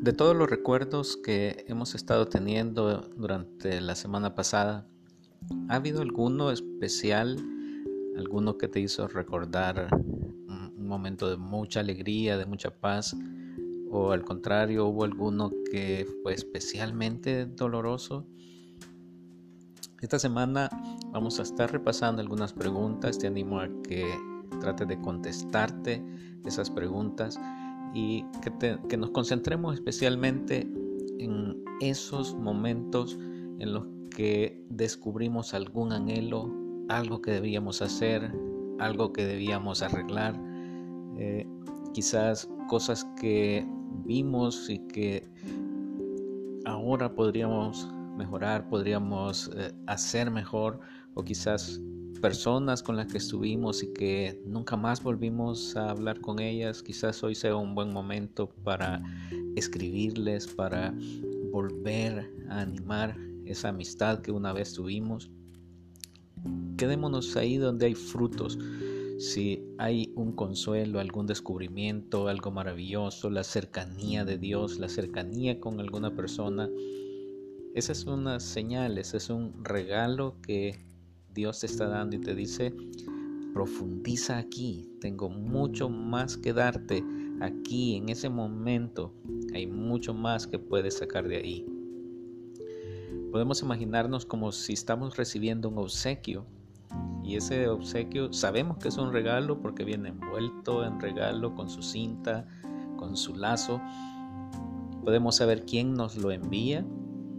De todos los recuerdos que hemos estado teniendo durante la semana pasada, ¿ha habido alguno especial, alguno que te hizo recordar un momento de mucha alegría, de mucha paz? ¿O al contrario, hubo alguno que fue especialmente doloroso? Esta semana vamos a estar repasando algunas preguntas. Te animo a que trates de contestarte esas preguntas y que, nos concentremos especialmente en esos momentos en los que descubrimos algún anhelo, algo que debíamos hacer, algo que debíamos arreglar, eh, quizás cosas que vimos y que ahora podríamos mejorar, podríamos eh, hacer mejor o quizás personas con las que estuvimos y que nunca más volvimos a hablar con ellas, quizás hoy sea un buen momento para escribirles, para volver a animar esa amistad que una vez tuvimos. Quedémonos ahí donde hay frutos. Si hay un consuelo, algún descubrimiento, algo maravilloso, la cercanía de Dios, la cercanía con alguna persona, esa es una señal, es un regalo que Dios te está dando y te dice, profundiza aquí, tengo mucho más que darte aquí, en ese momento, hay mucho más que puedes sacar de ahí. Podemos imaginarnos como si estamos recibiendo un obsequio y ese obsequio sabemos que es un regalo porque viene envuelto en regalo con su cinta, con su lazo. Podemos saber quién nos lo envía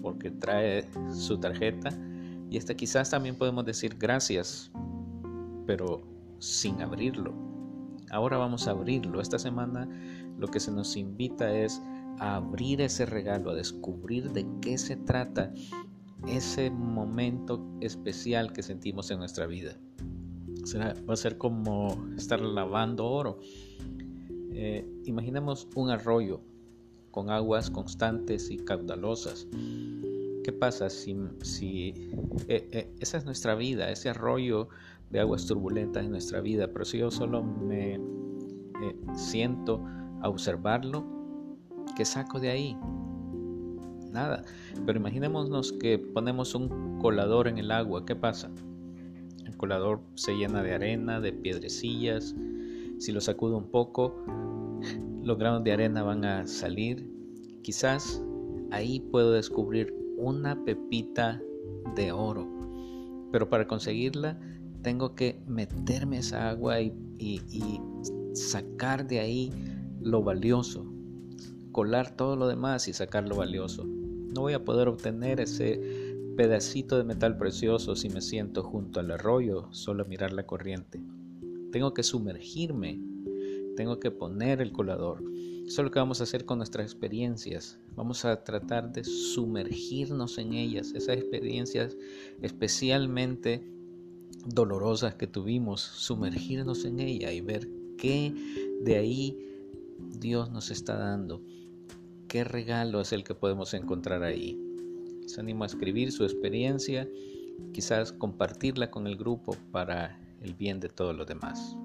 porque trae su tarjeta y hasta quizás también podemos decir gracias, pero sin abrirlo. Ahora vamos a abrirlo. Esta semana lo que se nos invita es a abrir ese regalo, a descubrir de qué se trata ese momento especial que sentimos en nuestra vida. va a ser como estar lavando oro. Eh, imaginemos un arroyo con aguas constantes y caudalosas. ¿Qué pasa si, eh, eh, esa es nuestra vida, ese arroyo de aguas turbulentas en nuestra vida? Pero si yo solo me eh, siento a observarlo, ¿qué saco de ahí? Nada. Pero imaginémonos que ponemos un colador en el agua, ¿qué pasa? El colador se llena de arena, de piedrecillas. Si lo sacudo un poco, los granos de arena van a salir. Quizás ahí puedo descubrir una pepita de oro. Pero para conseguirla tengo que meterme esa agua y, sacar de ahí lo valioso. Colar todo lo demás y sacar lo valioso. No voy a poder obtener ese pedacito de metal precioso si me siento junto al arroyo solo a mirar la corriente. Tengo que sumergirme. Tengo que poner el colador. Eso es lo que vamos a hacer con nuestras experiencias. Vamos a tratar de sumergirnos en ellas, esas experiencias especialmente dolorosas que tuvimos, sumergirnos en ella y ver qué de ahí Dios nos está dando. ¿Qué regalo es el que podemos encontrar ahí? Les animo a escribir su experiencia, quizás compartirla con el grupo para el bien de todos los demás.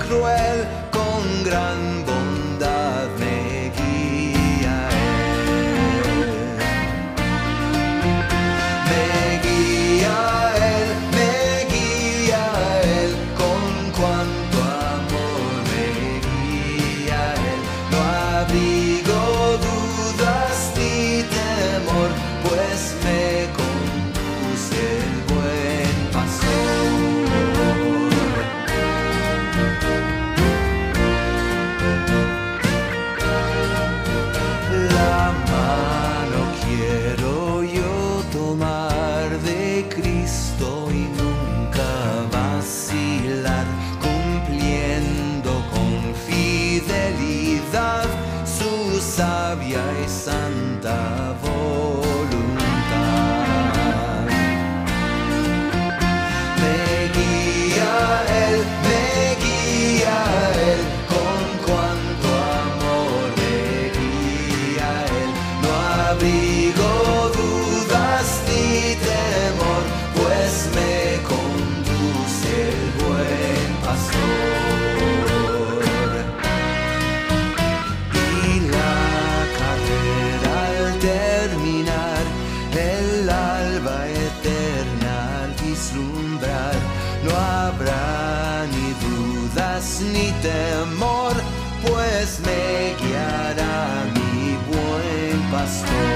Cruel sabia y santa voz. ni temor, pues me guiará mi buen pastor.